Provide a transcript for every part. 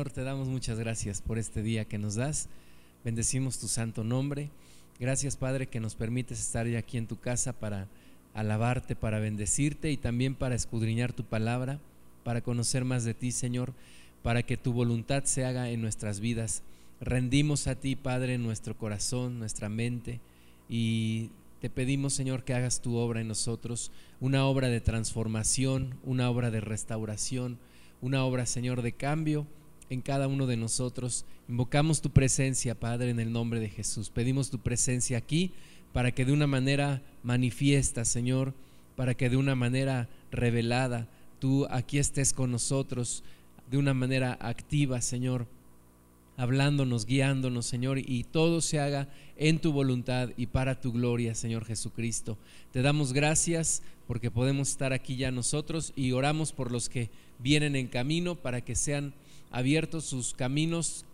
Señor, te damos muchas gracias por este día que nos das. Bendecimos tu santo nombre. Gracias, Padre, que nos permites estar ya aquí en tu casa para alabarte, para bendecirte y también para escudriñar tu palabra, para conocer más de ti, Señor, para que tu voluntad se haga en nuestras vidas. Rendimos a ti, Padre, nuestro corazón, nuestra mente y te pedimos, Señor, que hagas tu obra en nosotros, una obra de transformación, una obra de restauración, una obra, Señor, de cambio en cada uno de nosotros. Invocamos tu presencia, Padre, en el nombre de Jesús. Pedimos tu presencia aquí para que de una manera manifiesta, Señor, para que de una manera revelada tú aquí estés con nosotros, de una manera activa, Señor, hablándonos, guiándonos, Señor, y todo se haga en tu voluntad y para tu gloria, Señor Jesucristo. Te damos gracias porque podemos estar aquí ya nosotros y oramos por los que vienen en camino para que sean abiertos sus caminos,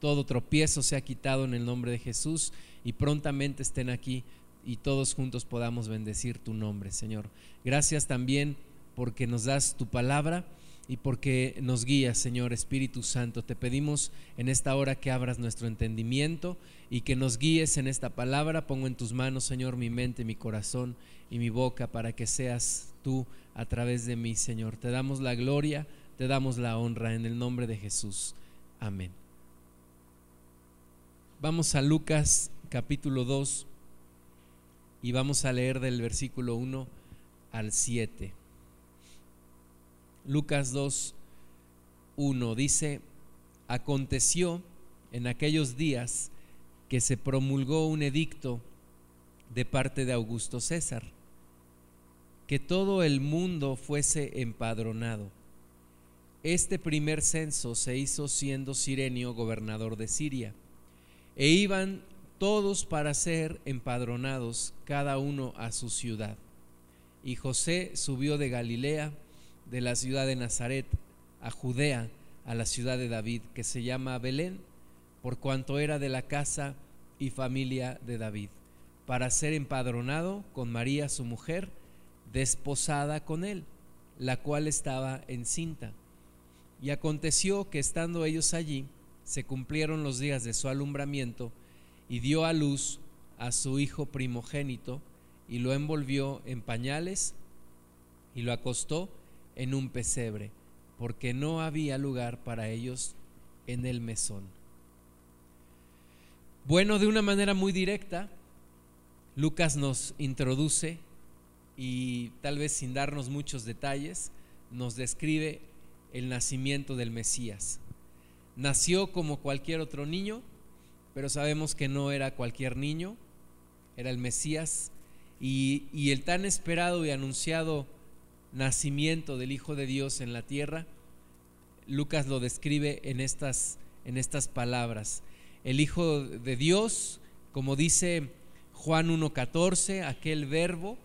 todo tropiezo se ha quitado en el nombre de Jesús y prontamente estén aquí y todos juntos podamos bendecir tu nombre, Señor. Gracias también porque nos das tu palabra y porque nos guías, Señor Espíritu Santo. Te pedimos en esta hora que abras nuestro entendimiento y que nos guíes en esta palabra. Pongo en tus manos, Señor, mi mente, mi corazón y mi boca para que seas tú a través de mí, Señor. Te damos la gloria te damos la honra en el nombre de Jesús. Amén. Vamos a Lucas capítulo 2 y vamos a leer del versículo 1 al 7. Lucas 2, 1 dice, aconteció en aquellos días que se promulgó un edicto de parte de Augusto César, que todo el mundo fuese empadronado. Este primer censo se hizo siendo Sirenio gobernador de Siria, e iban todos para ser empadronados, cada uno a su ciudad. Y José subió de Galilea, de la ciudad de Nazaret, a Judea, a la ciudad de David, que se llama Belén, por cuanto era de la casa y familia de David, para ser empadronado con María su mujer, desposada con él, la cual estaba encinta. Y aconteció que estando ellos allí, se cumplieron los días de su alumbramiento, y dio a luz a su hijo primogénito, y lo envolvió en pañales, y lo acostó en un pesebre, porque no había lugar para ellos en el mesón. Bueno, de una manera muy directa, Lucas nos introduce y tal vez sin darnos muchos detalles, nos describe el nacimiento del Mesías. Nació como cualquier otro niño, pero sabemos que no era cualquier niño, era el Mesías y, el tan esperado y anunciado nacimiento del Hijo de Dios en la tierra, Lucas lo describe en estas, en estas palabras. El Hijo de Dios, como dice Juan 1.14, aquel verbo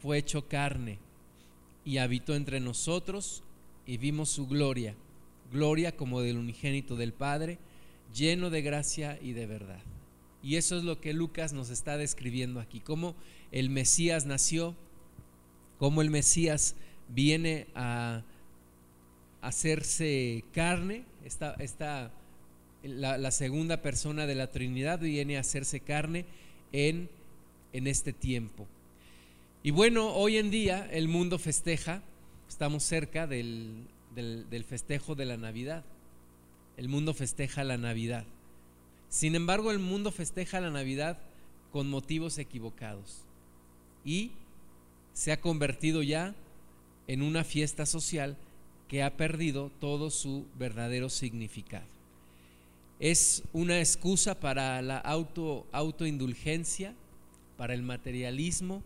fue hecho carne y habitó entre nosotros y vimos su gloria, gloria como del unigénito del Padre, lleno de gracia y de verdad. Y eso es lo que Lucas nos está describiendo aquí, cómo el Mesías nació, cómo el Mesías viene a hacerse carne, esta, esta la, la, segunda persona de la Trinidad viene a hacerse carne en, en este tiempo. Y bueno, hoy en día el mundo festeja Estamos cerca del, festejo de la Navidad. El mundo festeja la Navidad. Sin embargo, el mundo festeja la Navidad con motivos equivocados y se ha convertido ya en una fiesta social que ha perdido todo su verdadero significado. Es una excusa para la auto, autoindulgencia, para el materialismo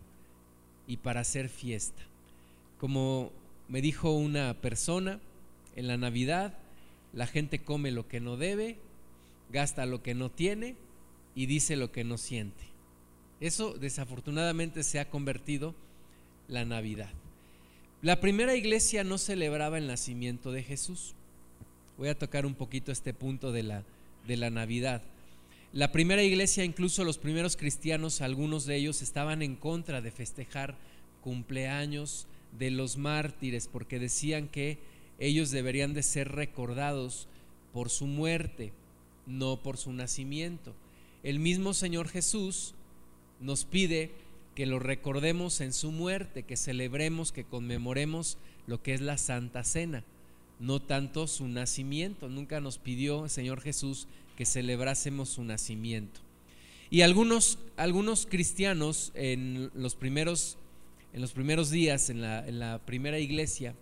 y para hacer fiesta. Como me dijo una persona, en la Navidad la gente come lo que no debe, gasta lo que no tiene y dice lo que no siente. Eso desafortunadamente se ha convertido la Navidad. La primera iglesia no celebraba el nacimiento de Jesús. Voy a tocar un poquito este punto de la, de la Navidad. La primera iglesia, incluso los primeros cristianos, algunos de ellos estaban en contra de festejar cumpleaños, de los mártires porque decían que ellos deberían de ser recordados por su muerte, no por su nacimiento. El mismo Señor Jesús nos pide que lo recordemos en su muerte, que celebremos, que conmemoremos lo que es la Santa Cena, no tanto su nacimiento. Nunca nos pidió el Señor Jesús que celebrásemos su nacimiento. Y algunos, algunos cristianos en los primeros, en los primeros días, en la, en primera iglesia,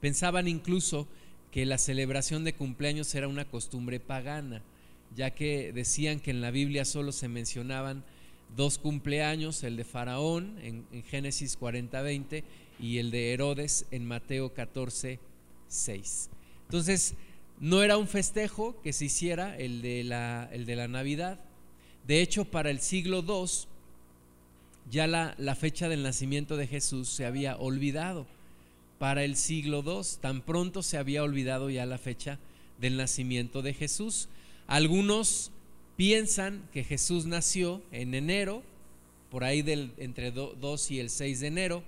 pensaban incluso que la celebración de cumpleaños era una costumbre pagana, ya que decían que en la Biblia solo se mencionaban dos cumpleaños, el de Faraón en, Génesis 40:20 y el de Herodes en Mateo 14:6. Entonces, no era un festejo que se hiciera el de la, el de la Navidad. De hecho, para el siglo II, ya la, fecha del nacimiento de Jesús se había olvidado. Para el siglo II, tan pronto se había olvidado ya la fecha del nacimiento de Jesús. Algunos piensan que Jesús nació en enero, por ahí del, entre 2 y el 6 de enero.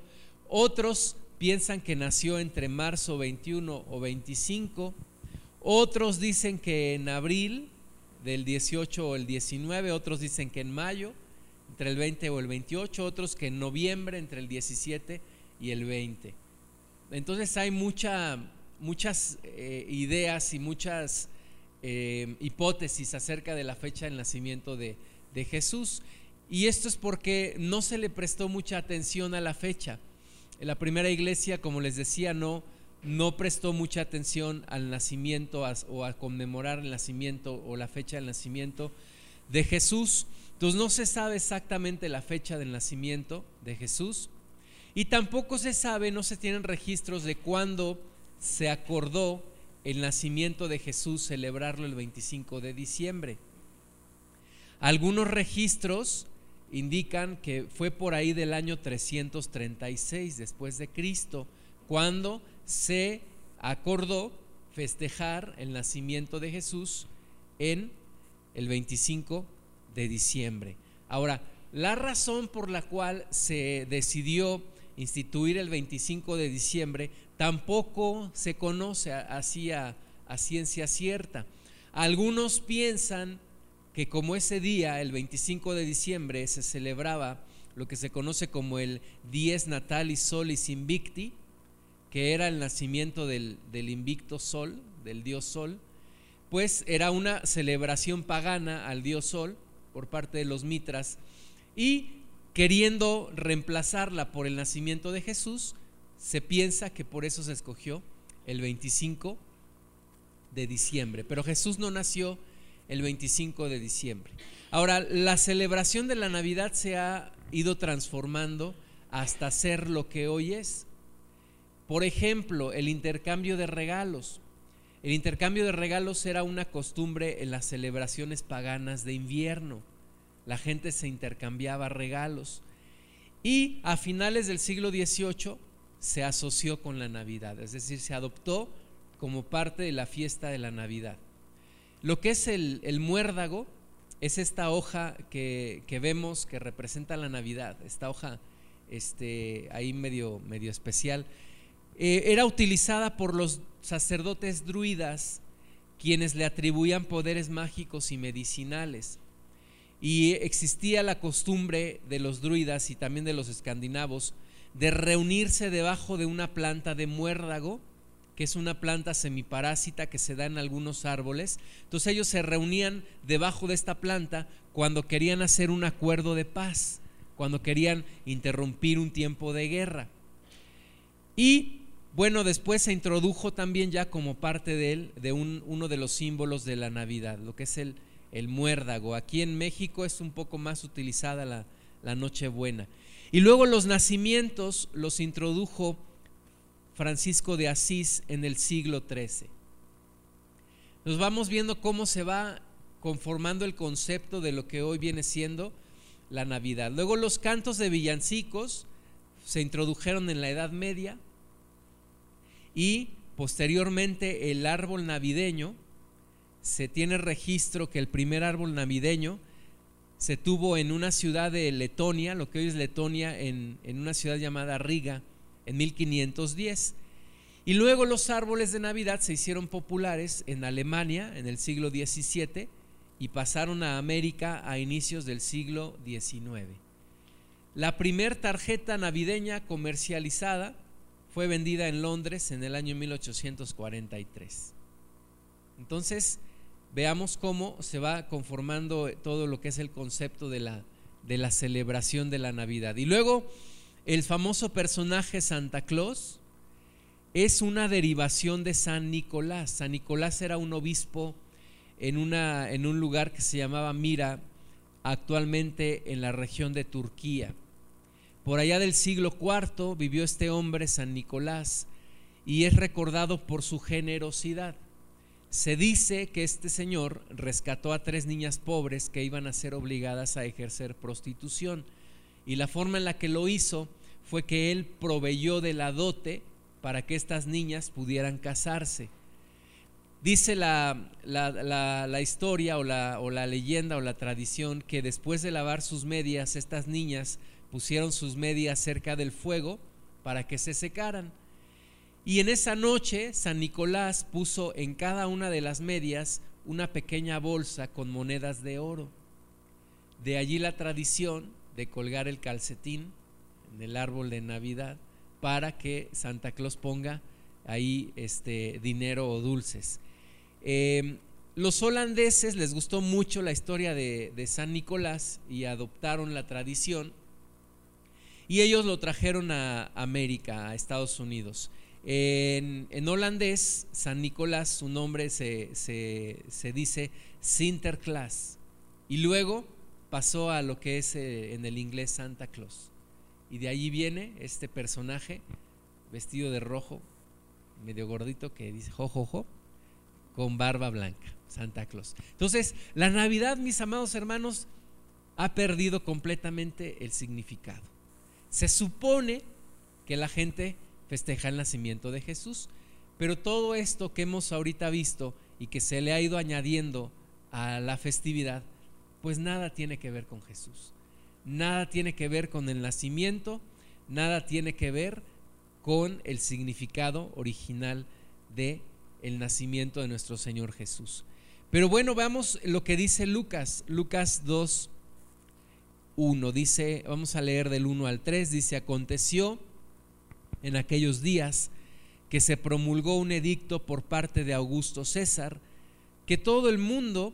Otros piensan que nació entre marzo 21 o 25. Otros dicen que en abril del 18 o el 19. Otros dicen que en mayo, entre el 20 o el 28. Otros que en noviembre, entre el 17 y el 20. Entonces hay mucha, muchas eh, ideas y muchas eh, hipótesis acerca de la fecha del nacimiento de, de Jesús. Y esto es porque no se le prestó mucha atención a la fecha. En la primera iglesia, como les decía, no, no prestó mucha atención al nacimiento o a conmemorar el nacimiento o la fecha del nacimiento de Jesús. Entonces no se sabe exactamente la fecha del nacimiento de Jesús y tampoco se sabe, no se tienen registros de cuándo se acordó el nacimiento de Jesús, celebrarlo el 25 de diciembre. Algunos registros indican que fue por ahí del año 336 después de Cristo, cuando se acordó festejar el nacimiento de Jesús en el 25 de diciembre. Ahora, la razón por la cual se decidió instituir el 25 de diciembre tampoco se conoce así a, ciencia cierta. Algunos piensan que como ese día, el 25 de diciembre, se celebraba lo que se conoce como el Dies Natalis Solis Invicti, que era el nacimiento del invicto sol, del dios sol, pues era una celebración pagana al dios sol por parte de los mitras y queriendo reemplazarla por el nacimiento de Jesús, se piensa que por eso se escogió el 25 de diciembre, pero Jesús no nació el 25 de diciembre. Ahora, la celebración de la Navidad se ha ido transformando hasta ser lo que hoy es. Por ejemplo, el intercambio de regalos. El intercambio de regalos era una costumbre en las celebraciones paganas de invierno. La gente se intercambiaba regalos. Y a finales del siglo XVIII se asoció con la Navidad, es decir, se adoptó como parte de la fiesta de la Navidad. Lo que es el, muérdago es esta hoja que, vemos que representa la Navidad, esta hoja este, ahí medio, medio especial. Eh, era utilizada por los sacerdotes druidas, quienes le atribuían poderes mágicos y medicinales. Y existía la costumbre de los druidas y también de los escandinavos de reunirse debajo de una planta de muérdago, que es una planta semiparásita que se da en algunos árboles. Entonces ellos se reunían debajo de esta planta cuando querían hacer un acuerdo de paz, cuando querían interrumpir un tiempo de guerra. Y bueno, después se introdujo también ya como parte de él, de uno de los símbolos de la Navidad, lo que es el, el muérdago. Aquí en México es un poco más utilizada la, la Nochebuena. Y luego los nacimientos los introdujo Francisco de Asís en el siglo XIII. Nos vamos viendo cómo se va conformando el concepto de lo que hoy viene siendo la Navidad. Luego los cantos de villancicos se introdujeron en la Edad Media y posteriormente el árbol navideño, se tiene registro que el primer árbol navideño se tuvo en una ciudad de Letonia, lo que hoy es Letonia, en, una ciudad llamada Riga, en 1510. Y luego los árboles de Navidad se hicieron populares en Alemania en el siglo XVII y pasaron a América a inicios del siglo XIX. La primer tarjeta navideña comercializada fue vendida en Londres en el año 1843. Entonces, veamos cómo se va conformando todo lo que es el concepto de la, de la celebración de la Navidad. Y luego, el famoso personaje Santa Claus es una derivación de San Nicolás. San Nicolás era un obispo en, una, en un lugar que se llamaba Mira, actualmente en la región de Turquía. Por allá del siglo IV vivió este hombre, San Nicolás, y es recordado por su generosidad. Se dice que este señor rescató a tres niñas pobres que iban a ser obligadas a ejercer prostitución. Y la forma en la que lo hizo fue que él proveyó de la dote para que estas niñas pudieran casarse. Dice la, la, historia o la, o la leyenda o la tradición que después de lavar sus medias, estas niñas pusieron sus medias cerca del fuego para que se secaran. Y en esa noche San Nicolás puso en cada una de las medias una pequeña bolsa con monedas de oro. De allí la tradición de colgar el calcetín en el árbol de Navidad para que Santa Claus ponga ahí este dinero o dulces. Em, los holandeses les gustó mucho la historia de, de San Nicolás y adoptaron la tradición y ellos lo trajeron a América, a Estados Unidos. En, holandés, San Nicolás, su nombre se, dice Sinterklaas. Y luego pasó a lo que es eh, en el inglés Santa Claus. Y de allí viene este personaje vestido de rojo, medio gordito, que dice jojojo, con barba blanca, Santa Claus. Entonces, la Navidad, mis amados hermanos, ha perdido completamente el significado. Se supone que la gente festeja el nacimiento de Jesús, pero todo esto que hemos ahorita visto y que se le ha ido añadiendo a la festividad, pues nada tiene que ver con Jesús. Nada tiene que ver con el nacimiento, nada tiene que ver con el significado original de el nacimiento de nuestro Señor Jesús. Pero bueno, veamos lo que dice Lucas, Lucas 2 1. Dice, vamos a leer del 1 al 3, dice, aconteció en aquellos días que se promulgó un edicto por parte de Augusto César, que todo el mundo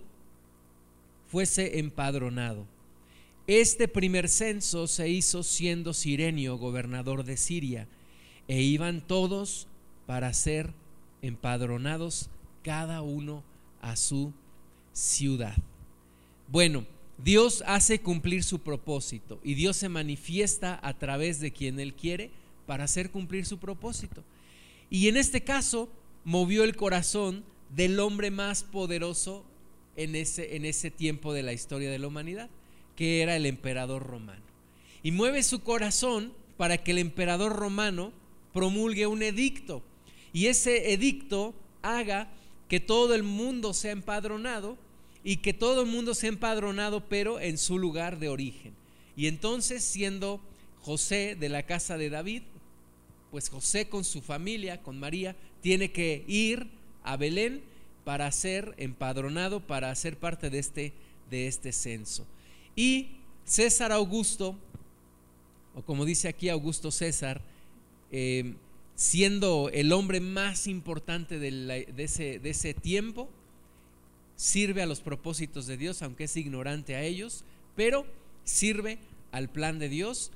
fuese empadronado. Este primer censo se hizo siendo Sirenio gobernador de Siria, e iban todos para ser empadronados cada uno a su ciudad. Bueno, Dios hace cumplir su propósito y Dios se manifiesta a través de quien Él quiere para hacer cumplir su propósito. Y en este caso movió el corazón del hombre más poderoso en ese, en ese tiempo de la historia de la humanidad, que era el emperador romano. Y mueve su corazón para que el emperador romano promulgue un edicto. Y ese edicto haga que todo el mundo sea empadronado y que todo el mundo sea empadronado, pero en su lugar de origen. Y entonces, siendo José de la casa de David, pues José con su familia, con María, tiene que ir a Belén para ser empadronado, para ser parte de este, de este censo. Y César Augusto, o como dice aquí Augusto César, eh, siendo el hombre más importante de, ese, de ese tiempo, sirve a los propósitos de Dios, aunque es ignorante a ellos, pero sirve al plan de Dios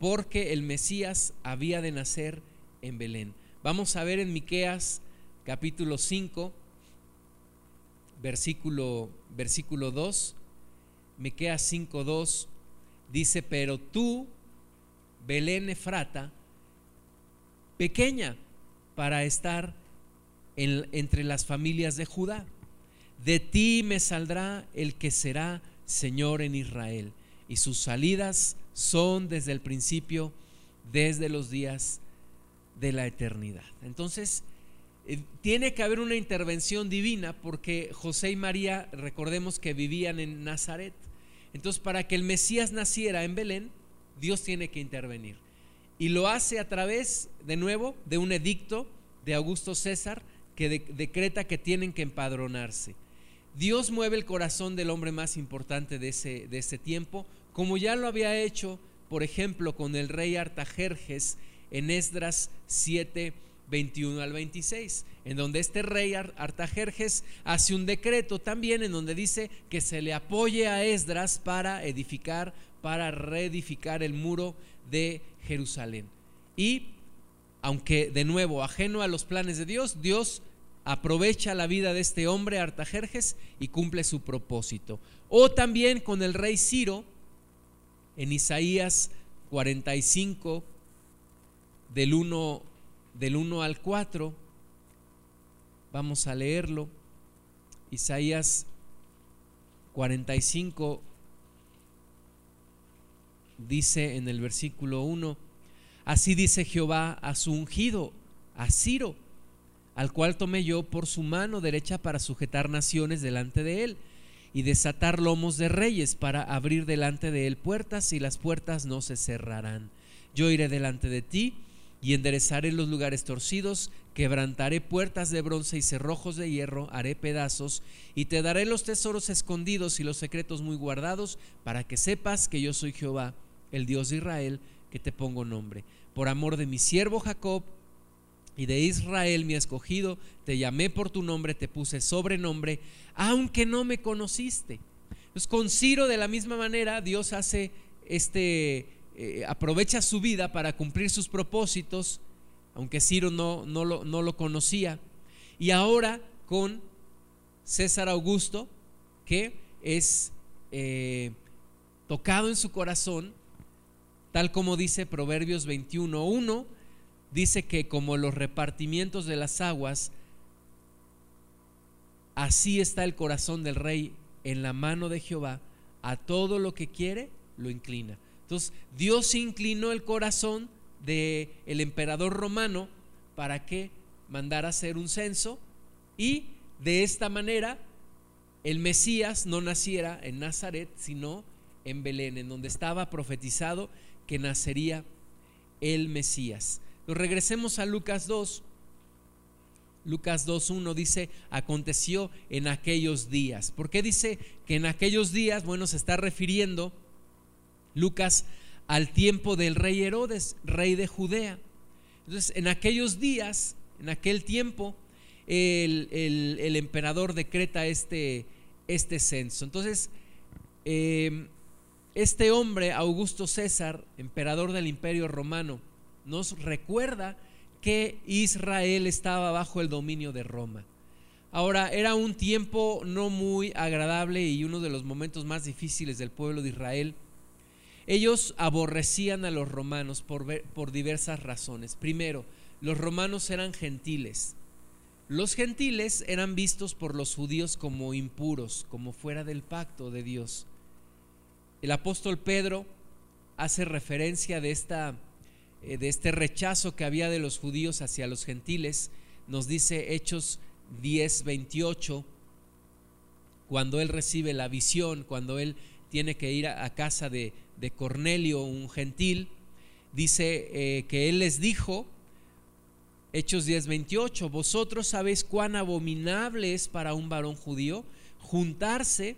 porque el Mesías había de nacer en Belén. Vamos a ver en Miqueas capítulo 5 versículo versículo 2. Miqueas 5:2 dice, "Pero tú, Belén Efrata, pequeña para estar entre las familias de Judá, de ti me saldrá el que será Señor en Israel, y sus salidas son desde el principio, desde los días de la eternidad. Entonces, eh, tiene que haber una intervención divina porque José y María, recordemos que vivían en Nazaret. Entonces, para que el Mesías naciera en Belén, Dios tiene que intervenir. Y lo hace a través, de nuevo, de un edicto de Augusto César que decreta que tienen que empadronarse. Dios mueve el corazón del hombre más importante de ese, de ese tiempo, como ya lo había hecho, por ejemplo, con el rey Artajerjes en Esdras 7, 21 al 26, en donde este rey Artajerjes hace un decreto también en donde dice que se le apoye a Esdras para edificar, para reedificar el muro de Jerusalén. Y aunque de nuevo ajeno a los planes de Dios, Dios aprovecha la vida de este hombre Artajerjes y cumple su propósito. O también con el rey Ciro en Isaías 45 del 1 del 1 al 4. Vamos a leerlo. Isaías 45 dice en el versículo 1, así dice Jehová a su ungido, a Ciro, al cual tomé yo por su mano derecha para sujetar naciones delante de él y desatar lomos de reyes para abrir delante de él puertas y las puertas no se cerrarán. Yo iré delante de ti y enderezaré los lugares torcidos, quebrantaré puertas de bronce y cerrojos de hierro, haré pedazos, y te daré los tesoros escondidos y los secretos muy guardados, para que sepas que yo soy Jehová, el Dios de Israel, que te pongo nombre. Por amor de mi siervo Jacob y de Israel mi escogido, te llamé por tu nombre, te puse sobrenombre, aunque no me conociste. Pues con Ciro de la misma manera Dios hace este eh, aprovecha su vida para cumplir sus propósitos, aunque Ciro no, no, lo, no lo conocía. Y ahora con César Augusto, que es eh, tocado en su corazón, tal como dice Proverbios 21.1, dice que como los repartimientos de las aguas, así está el corazón del rey en la mano de Jehová, a todo lo que quiere lo inclina. Entonces, Dios inclinó el corazón del el emperador romano para que mandara hacer un censo y de esta manera el Mesías no naciera en Nazaret, sino en Belén, en donde estaba profetizado que nacería el Mesías. Regresemos a Lucas 2. Lucas 2.1 dice, aconteció en aquellos días. ¿Por qué dice que en aquellos días? Bueno, se está refiriendo Lucas al tiempo del rey Herodes, rey de Judea. Entonces, en aquellos días, en aquel tiempo, el, emperador decreta este, este censo. Entonces, em, este hombre, Augusto César, emperador del imperio romano, nos recuerda que Israel estaba bajo el dominio de Roma. Ahora, era un tiempo no muy agradable y uno de los momentos más difíciles del pueblo de Israel ellos aborrecían a los romanos por, por diversas razones. Primero, los romanos eran gentiles. Los gentiles eran vistos por los judíos como impuros, como fuera del pacto de Dios. El apóstol Pedro hace referencia de, esta, de este rechazo que había de los judíos hacia los gentiles. Nos dice Hechos 10, 28, cuando él recibe la visión, cuando él tiene que ir a casa de, Cornelio, un gentil, dice eh, que él les dijo, Hechos 10:28, vosotros sabéis cuán abominable es para un varón judío juntarse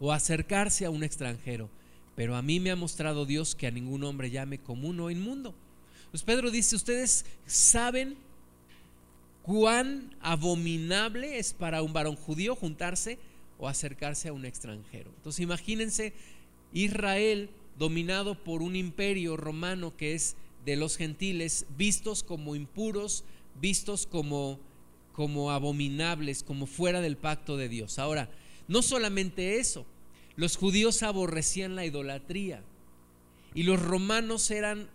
o acercarse a un extranjero, pero a mí me ha mostrado Dios que a ningún hombre llame común o inmundo. Pues Pedro dice, ustedes saben cuán abominable es para un varón judío juntarse o acercarse a un extranjero. Entonces imagínense Israel dominado por un imperio romano que es de los gentiles, vistos como impuros, vistos como, como abominables, como fuera del pacto de Dios. Ahora, no solamente eso, los judíos aborrecían la idolatría y los romanos eran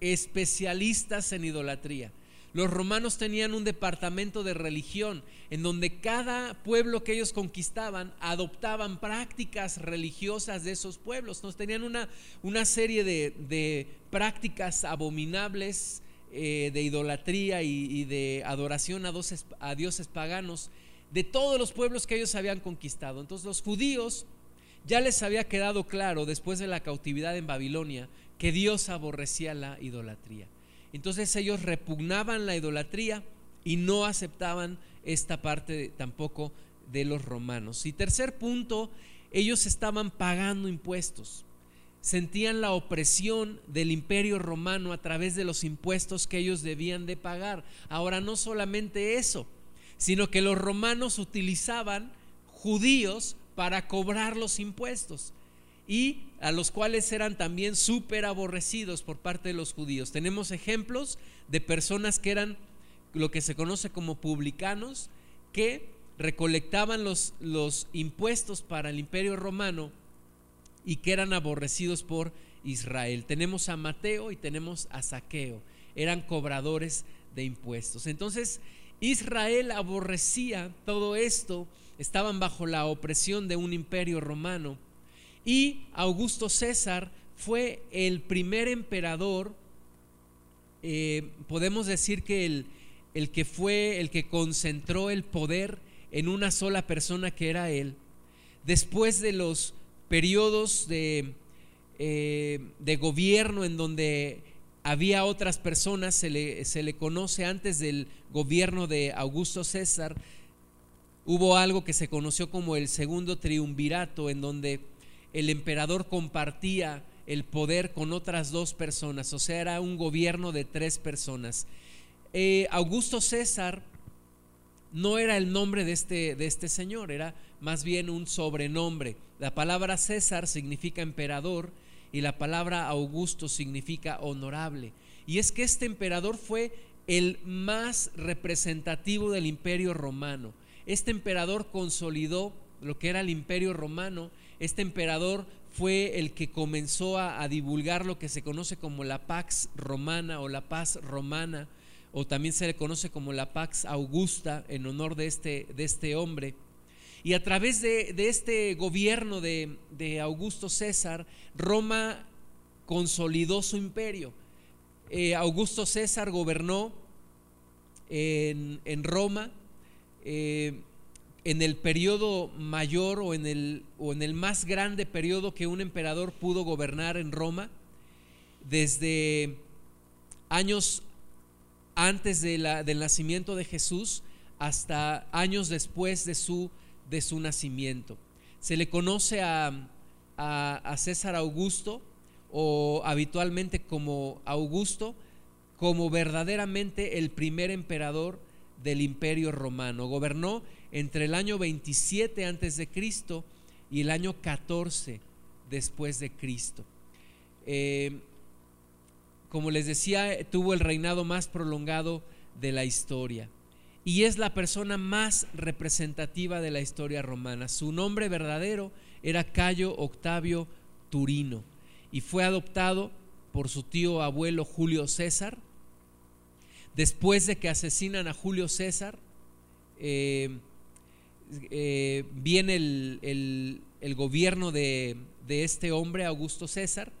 especialistas en idolatría. Los romanos tenían un departamento de religión en donde cada pueblo que ellos conquistaban adoptaban prácticas religiosas de esos pueblos. Nos tenían una, una serie de, prácticas abominables eh, de idolatría y, de adoración a, a dioses paganos de todos los pueblos que ellos habían conquistado. Entonces los judíos ya les había quedado claro después de la cautividad en Babilonia que Dios aborrecía la idolatría. Entonces ellos repugnaban la idolatría y no aceptaban esta parte tampoco de los romanos. Y tercer punto, ellos estaban pagando impuestos. Sentían la opresión del imperio romano a través de los impuestos que ellos debían de pagar. Ahora no solamente eso, sino que los romanos utilizaban judíos para cobrar los impuestos y a los cuales eran también súper aborrecidos por parte de los judíos. Tenemos ejemplos de personas que eran lo que se conoce como publicanos, que recolectaban los, los impuestos para el imperio romano y que eran aborrecidos por Israel. Tenemos a Mateo y tenemos a Saqueo, eran cobradores de impuestos. Entonces, Israel aborrecía todo esto, estaban bajo la opresión de un imperio romano. Y Augusto César fue el primer emperador, eh, podemos decir que el, el que fue el que concentró el poder en una sola persona que era él, después de los periodos de, eh, de gobierno en donde había otras personas, se le, se le conoce antes del gobierno de Augusto César, hubo algo que se conoció como el segundo triunvirato, en donde el emperador compartía el poder con otras dos personas, o sea, era un gobierno de tres personas. Eh, Augusto César no era el nombre de este, de este señor, era más bien un sobrenombre. La palabra César significa emperador y la palabra Augusto significa honorable. Y es que este emperador fue el más representativo del imperio romano. Este emperador consolidó lo que era el imperio romano este emperador fue el que comenzó a, divulgar lo que se conoce como la Pax Romana o la paz romana, o también se le conoce como la Pax Augusta en honor de este, de este hombre. Y a través de, este gobierno de, Augusto César, Roma consolidó su imperio. Eh, Augusto César gobernó en, Roma. Eh, en el periodo mayor o en el, o en el más grande periodo que un emperador pudo gobernar en Roma, desde años antes del nacimiento de Jesús hasta años después de su, de su nacimiento. Se le conoce a, a César Augusto o habitualmente como Augusto, como verdaderamente el primer emperador del imperio romano. Gobernó entre el año 27 antes de Cristo y el año 14 después de Cristo. Eh, como les decía, tuvo el reinado más prolongado de la historia y es la persona más representativa de la historia romana. Su nombre verdadero era Cayo Octavio Turino y fue adoptado por su tío abuelo Julio César. Después de que asesinan a Julio César, eh, eh, viene el, gobierno de, este hombre, Augusto César,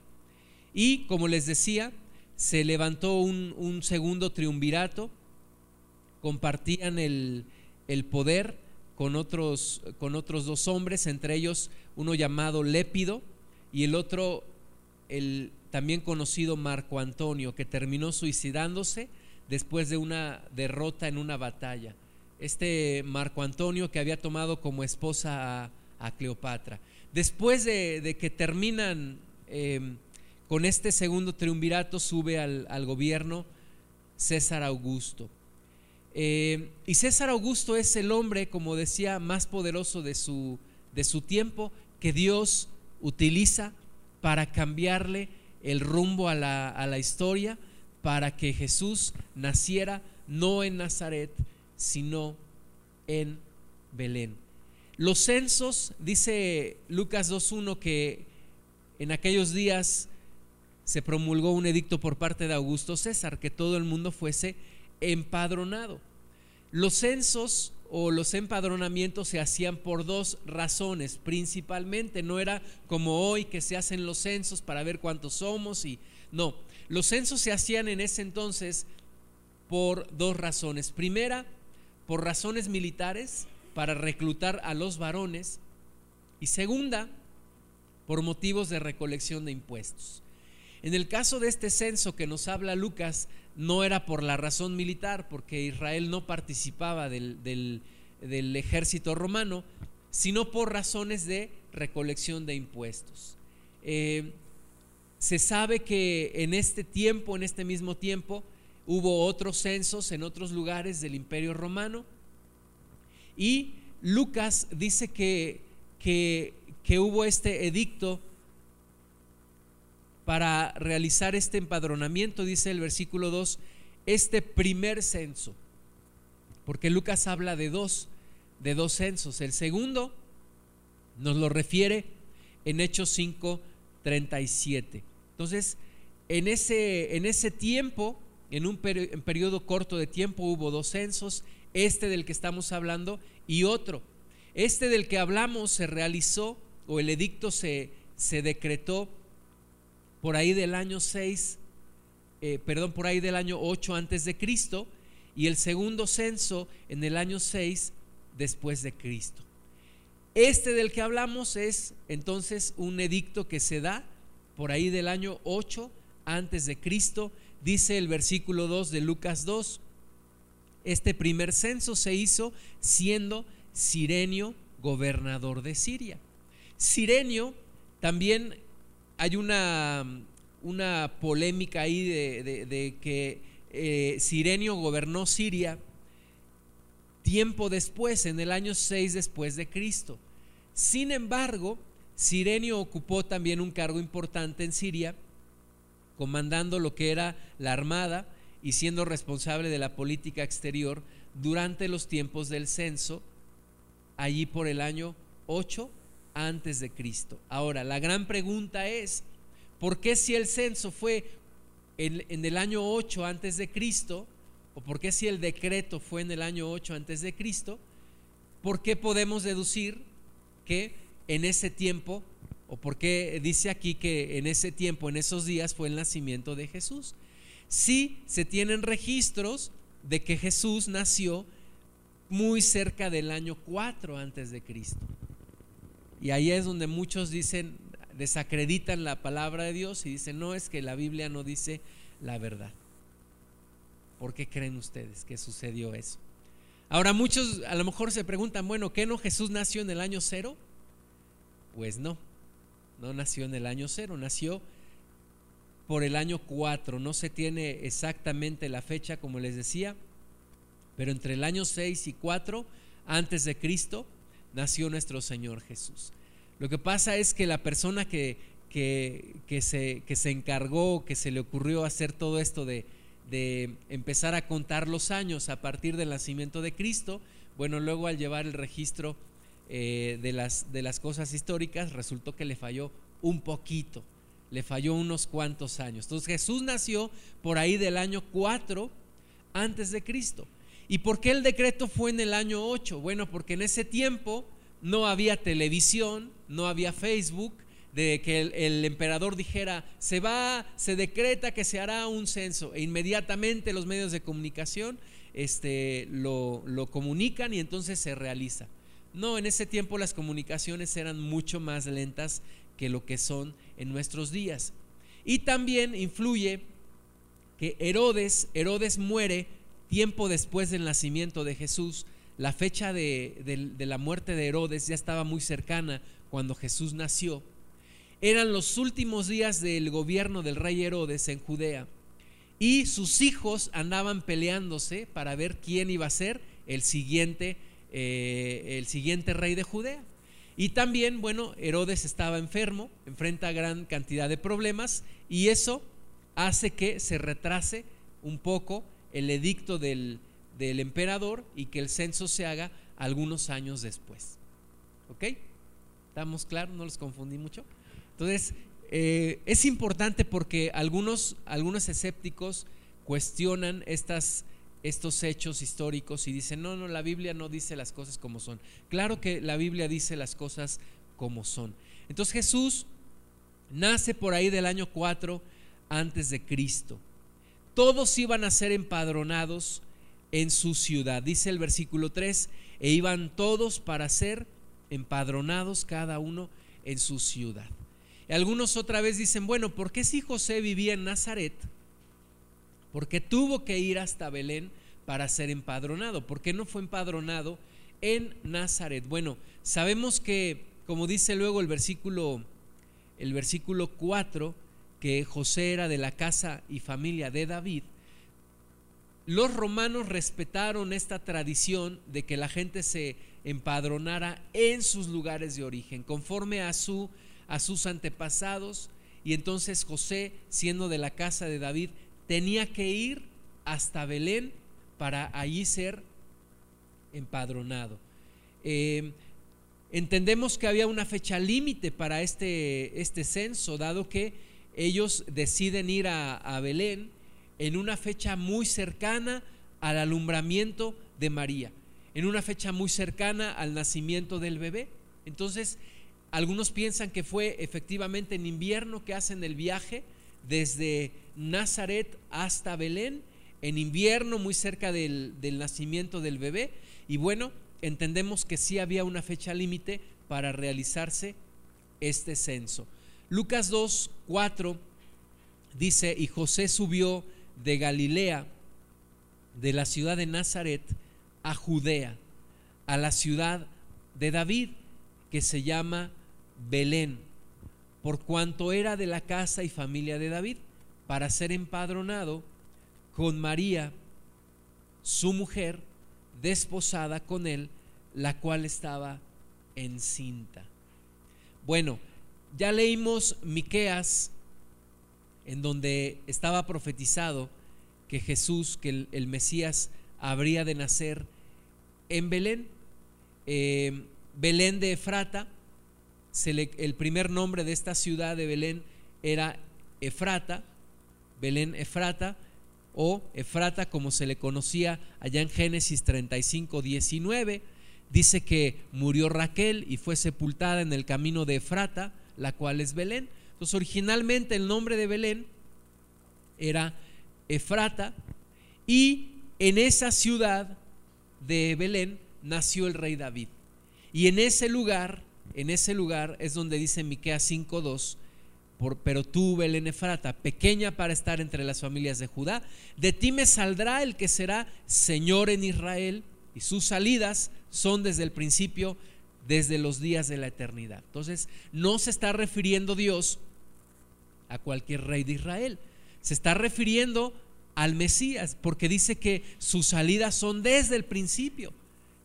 y como les decía, se levantó un, segundo triunvirato, compartían el, poder con otros, con otros dos hombres, entre ellos uno llamado Lépido y el otro, el también conocido Marco Antonio, que terminó suicidándose después de una derrota en una batalla este Marco Antonio que había tomado como esposa a, Cleopatra. Después de, que terminan em, con este segundo triunvirato, sube al, gobierno César Augusto. Em, y César Augusto es el hombre, como decía, más poderoso de su, de su tiempo que Dios utiliza para cambiarle el rumbo a la, a la historia, para que Jesús naciera no en Nazaret, sino en Belén. Los censos, dice Lucas 2.1, que en aquellos días se promulgó un edicto por parte de Augusto César, que todo el mundo fuese empadronado. Los censos o los empadronamientos se hacían por dos razones, principalmente no era como hoy que se hacen los censos para ver cuántos somos y no, los censos se hacían en ese entonces por dos razones. Primera, por razones militares para reclutar a los varones y segunda, por motivos de recolección de impuestos. En el caso de este censo que nos habla Lucas, no era por la razón militar, porque Israel no participaba del, ejército romano, sino por razones de recolección de impuestos. Eh, se sabe que en este tiempo, en este mismo tiempo, hubo otros censos en otros lugares del imperio romano y Lucas dice que, que, hubo este edicto para realizar este empadronamiento, dice el versículo 2, este primer censo, porque Lucas habla de dos, de dos censos. El segundo nos lo refiere en Hechos 5, 37. Entonces, en ese, en ese tiempo, en un periodo corto de tiempo, hubo dos censos, este del que estamos hablando y otro. Este del que hablamos se realizó, o el edicto se, se decretó por ahí del año 6, eh, perdón, por ahí del año 8 antes de Cristo, y el segundo censo en el año 6 después de Cristo. Este del que hablamos es entonces un edicto que se da por ahí del año 8 antes de Cristo, dice el versículo 2 de Lucas 2. Este primer censo se hizo siendo Sirenio gobernador de Siria. Sirenio también hay una, una polémica ahí de, que eh, Sirenio gobernó Siria tiempo después, en el año 6 después de Cristo. Sin embargo, Sirenio ocupó también un cargo importante en Siria, comandando lo que era la armada y siendo responsable de la política exterior durante los tiempos del censo, allí por el año 8 antes de Cristo. Ahora, la gran pregunta es, ¿por qué si el censo fue en, el año 8 antes de Cristo, o por qué si el decreto fue en el año 8 antes de Cristo, por qué podemos deducir que en ese tiempo, o porque dice aquí que en ese tiempo, en esos días, fue el nacimiento de Jesús. Sí se tienen registros de que Jesús nació muy cerca del año 4 antes de Cristo. Y ahí es donde muchos dicen, desacreditan la palabra de Dios y dicen, no es que la Biblia no dice la verdad. ¿Por qué creen ustedes que sucedió eso? Ahora muchos a lo mejor se preguntan, bueno, ¿qué no Jesús nació en el año cero? Pues no, no nació en el año cero, nació por el año cuatro, no se tiene exactamente la fecha como les decía, pero entre el año 6 y 4 antes de Cristo nació nuestro Señor Jesús. Lo que pasa es que la persona que, que, que, se, que se encargó, que se le ocurrió hacer todo esto de, de empezar a contar los años a partir del nacimiento de Cristo, bueno, luego al llevar el registro eh, de, las, de las cosas históricas, resultó que le falló un poquito, le falló unos cuantos años. Entonces Jesús nació por ahí del año 4 antes de Cristo. ¿Y por qué el decreto fue en el año 8? Bueno, porque en ese tiempo no había televisión, no había Facebook, de que el, emperador dijera, se va, se decreta que se hará un censo e inmediatamente los medios de comunicación este, lo, lo comunican y entonces se realiza. No, en ese tiempo las comunicaciones eran mucho más lentas que lo que son en nuestros días. Y también influye que Herodes, Herodes muere tiempo después del nacimiento de Jesús. La fecha de, de la muerte de Herodes ya estaba muy cercana cuando Jesús nació. Eran los últimos días del gobierno del rey Herodes en Judea. Y sus hijos andaban peleándose para ver quién iba a ser el siguiente, eh, el siguiente rey de Judea. Y también, bueno, Herodes estaba enfermo, enfrenta gran cantidad de problemas y eso hace que se retrase un poco el edicto del, del emperador y que el censo se haga algunos años después. ¿Ok? ¿Estamos claros? ¿No los confundí mucho? Entonces, eh, es importante porque algunos, algunos escépticos cuestionan estas, estos hechos históricos y dicen, no, no, la Biblia no dice las cosas como son. Claro que la Biblia dice las cosas como son. Entonces Jesús nace por ahí del año 4 antes de Cristo. Todos iban a ser empadronados en su ciudad. Dice el versículo 3, e iban todos para ser empadronados cada uno en su ciudad. algunos otra vez dicen, bueno, ¿por qué si José vivía en Nazaret? Porque tuvo que ir hasta Belén para ser empadronado. ¿Por qué no fue empadronado en Nazaret? Bueno, sabemos que, como dice luego el versículo, el versículo 4, que José era de la casa y familia de David, los romanos respetaron esta tradición de que la gente se empadronara en sus lugares de origen, conforme a, su, a sus antepasados. Y entonces José, siendo de la casa de David, tenía que ir hasta Belén para allí ser empadronado. Eh, entendemos que había una fecha límite para este, este censo, dado que ellos deciden ir a Belén en una fecha muy cercana al alumbramiento de María, en una fecha muy cercana al nacimiento del bebé. Entonces, algunos piensan que fue efectivamente en invierno que hacen el viaje desde Nazaret hasta Belén, en invierno muy cerca del, nacimiento del bebé. Y bueno, entendemos que sí había una fecha límite para realizarse este censo. Lucas 2, 4 dice, y José subió de Galilea, de la ciudad de Nazaret, a Judea, a la ciudad de David, que se llama Belén, por cuanto era de la casa y familia de David, para ser empadronado con María, su mujer, desposada con él, la cual estaba encinta. Bueno, ya leímos Miqueas en donde estaba profetizado que Jesús, que el, Mesías habría de nacer en Belén, eh, Belén de Efrata, el primer nombre de esta ciudad de Belén era Efrata, Belén Efrata, o Efrata como se le conocía allá en Génesis 35, 19, dice que murió Raquel y fue sepultada en el camino de Efrata, la cual es Belén. Entonces originalmente el nombre de Belén era Efrata y en esa ciudad de Belén nació el rey David. Y en ese lugar, en ese lugar es donde dice Miqueas 5:2, pero tú, Belén Efrata, pequeña para estar entre las familias de Judá, de ti me saldrá el que será Señor en Israel, y sus salidas son desde el principio, desde los días de la eternidad. Entonces, no se está refiriendo Dios a cualquier rey de Israel. Se está refiriendo al Mesías, porque dice que sus salidas son desde el principio.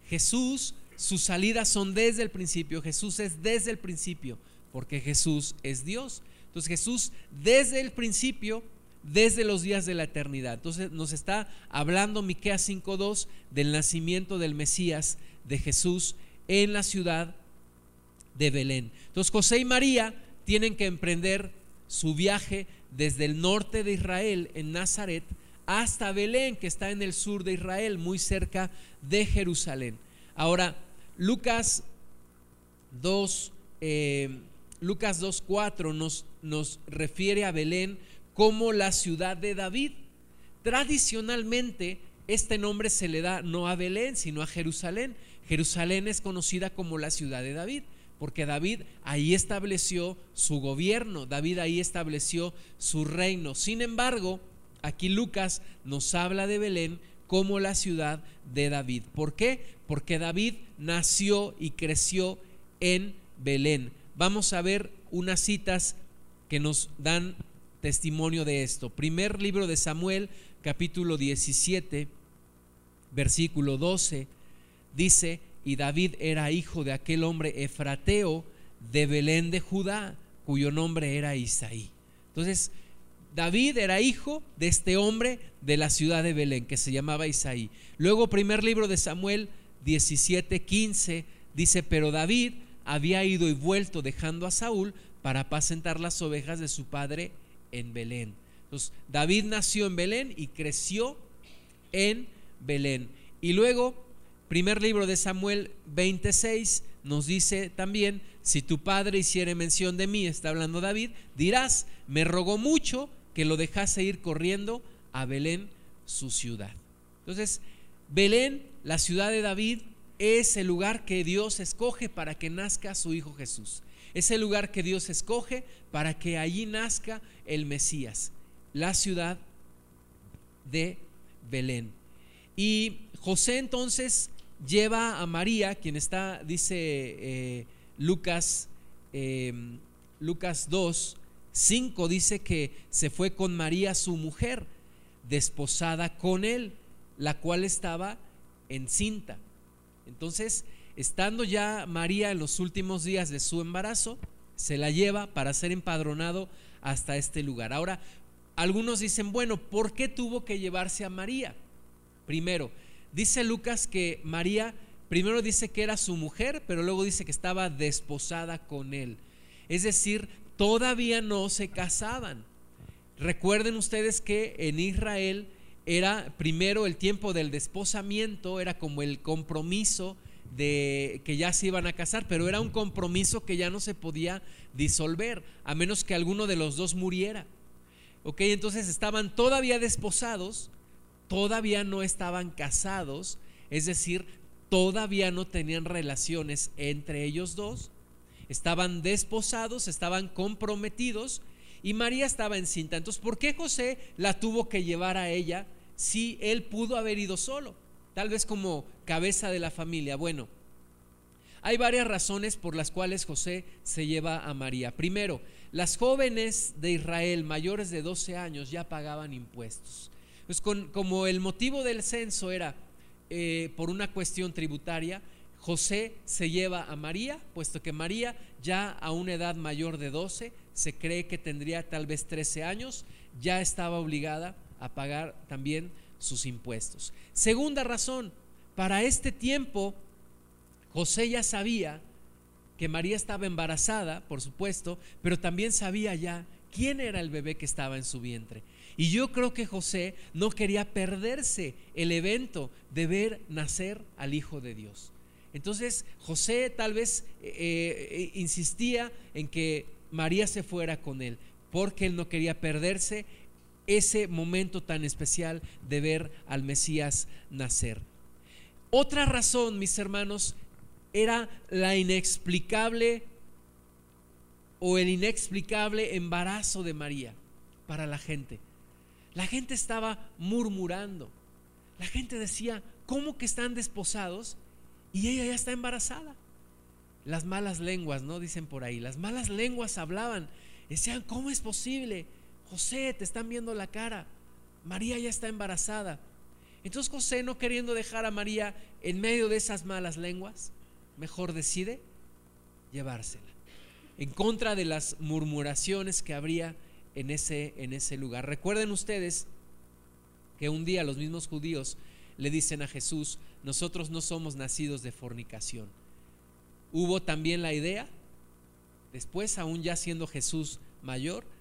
Jesús, sus salidas son desde el principio. Jesús es desde el principio, porque Jesús es Dios. Entonces Jesús desde el principio, desde los días de la eternidad. Entonces nos está hablando Miqueas 5:2 del nacimiento del Mesías de Jesús en la ciudad de Belén. Entonces José y María tienen que emprender su viaje desde el norte de Israel, en Nazaret, hasta Belén, que está en el sur de Israel, muy cerca de Jerusalén. Ahora, Lucas 2, eh, Lucas 2.4 nos, nos refiere a Belén como la ciudad de David. Tradicionalmente, este nombre se le da no a Belén, sino a Jerusalén. Jerusalén es conocida como la ciudad de David porque David ahí estableció su gobierno, David ahí estableció su reino. Sin embargo, aquí Lucas nos habla de Belén como la ciudad de David. ¿Por qué? Porque David nació y creció en Belén. Vamos a ver unas citas que nos dan testimonio de esto. Primer libro de Samuel, capítulo 17, versículo 12, dice, y David era hijo de aquel hombre efrateo de Belén de Judá, cuyo nombre era Isaí. Entonces, David era hijo de este hombre de la ciudad de Belén, que se llamaba Isaí. Luego, primer libro de Samuel 17, 15, dice, pero David había ido y vuelto dejando a Saúl para apacentar las ovejas de su padre en Belén. Entonces, David nació en Belén y creció en Belén. Y luego Primer libro de Samuel 26 nos dice también, si tu padre hiciere mención de mí, está hablando David, dirás, me rogó mucho que lo dejase ir corriendo a Belén, su ciudad. Entonces, Belén, la ciudad de David, es el lugar que Dios escoge para que nazca su Hijo Jesús. Es el lugar que Dios escoge para que allí nazca el Mesías, la ciudad de Belén. Y José entonces lleva a María, quien está, dice eh, Lucas, em, Lucas 2, 5, dice que se fue con María su mujer, desposada con él, la cual estaba encinta. Entonces, estando ya María en los últimos días de su embarazo, se la lleva para ser empadronado hasta este lugar. Ahora, algunos dicen, bueno, ¿por qué tuvo que llevarse a María? Primero, dice Lucas que María, primero dice que era su mujer, pero luego dice que estaba desposada con él. Es decir, todavía no se casaban. Recuerden ustedes que en Israel era primero el tiempo del desposamiento, era como el compromiso de que ya se iban a casar, pero era un compromiso que ya no se podía disolver, a menos que alguno de los dos muriera. Ok, entonces estaban todavía desposados, todavía no estaban casados, es decir, todavía no tenían relaciones entre ellos dos, estaban desposados, estaban comprometidos y María estaba encinta. Entonces, ¿por qué José la tuvo que llevar a ella si él pudo haber ido solo? Tal vez como cabeza de la familia. Bueno, hay varias razones por las cuales José se lleva a María. Primero, las jóvenes de Israel mayores de 12 años ya pagaban impuestos. Pues como el motivo del censo era eh, por una cuestión tributaria, José se lleva a María, puesto que María ya a una edad mayor de 12, se cree que tendría tal vez 13 años, ya estaba obligada a pagar también sus impuestos. Segunda razón, para este tiempo José ya sabía que María estaba embarazada, por supuesto, pero también sabía ya quién era el bebé que estaba en su vientre. Y yo creo que José no quería perderse el evento de ver nacer al Hijo de Dios. Entonces José tal vez eh, eh, insistía en que María se fuera con él, porque él no quería perderse ese momento tan especial de ver al Mesías nacer. Otra razón, mis hermanos, era la inexplicable o el inexplicable embarazo de María para la gente. La gente estaba murmurando. La gente decía, ¿cómo que están desposados y ella ya está embarazada. Las malas lenguas, ¿no? Dicen por ahí, las malas lenguas hablaban, decían, ¿cómo es posible? José, te están viendo la cara, María ya está embarazada. Entonces José, no queriendo dejar a María en medio de esas malas lenguas, mejor decide llevársela, en contra de las murmuraciones que habría en ese, en ese lugar. Recuerden ustedes que un día los mismos judíos le dicen a Jesús, nosotros no somos nacidos de fornicación. Hubo también la idea, después aún ya siendo Jesús mayor,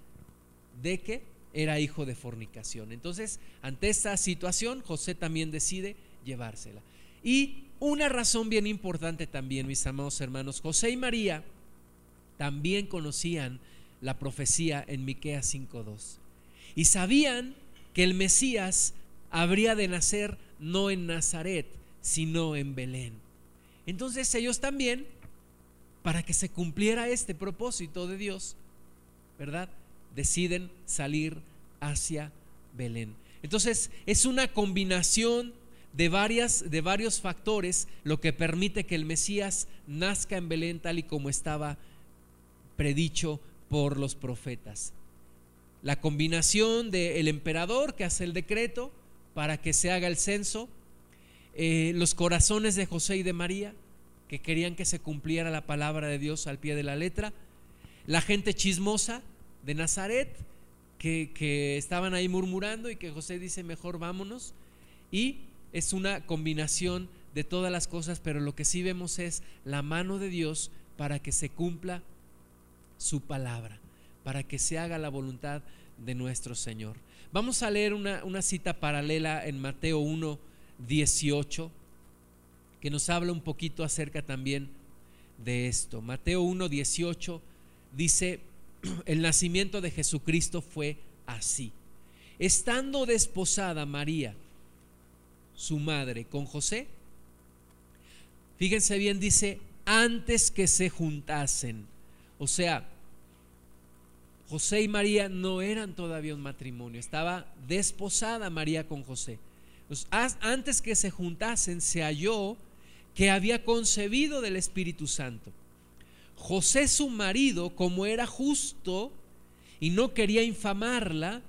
de que era hijo de fornicación. Entonces, ante esta situación, José también decide llevársela. Y una razón bien importante también, mis amados hermanos, José y María también conocían la profecía en Miqueas 5:2 y sabían que el Mesías habría de nacer no en Nazaret, sino en Belén. Entonces ellos también, para que se cumpliera este propósito de Dios, ¿verdad? Deciden salir hacia Belén. Entonces es una combinación de, varias, de varios factores lo que permite que el Mesías nazca en Belén tal y como estaba predicho por los profetas. La combinación del emperador que hace el decreto, para que se haga el censo, eh, los corazones de José y de María, que querían que se cumpliera la palabra de Dios al pie de la letra, la gente chismosa de Nazaret, que, que estaban ahí murmurando y que José dice, mejor vámonos, y es una combinación de todas las cosas, pero lo que sí vemos es la mano de Dios para que se cumpla su palabra, para que se haga la voluntad de nuestro Señor. Vamos a leer una, cita paralela en Mateo 1, 18, que nos habla un poquito acerca también de esto. Mateo 1, 18 dice, el nacimiento de Jesucristo fue así. Estando desposada María, su madre, con José, Fíjense bien, dice, antes que se juntasen. O sea, José y María no eran todavía un matrimonio, estaba desposada María con José. antes que se juntasen, se halló que había concebido del Espíritu Santo. José su marido, como era justo y no quería infamarla,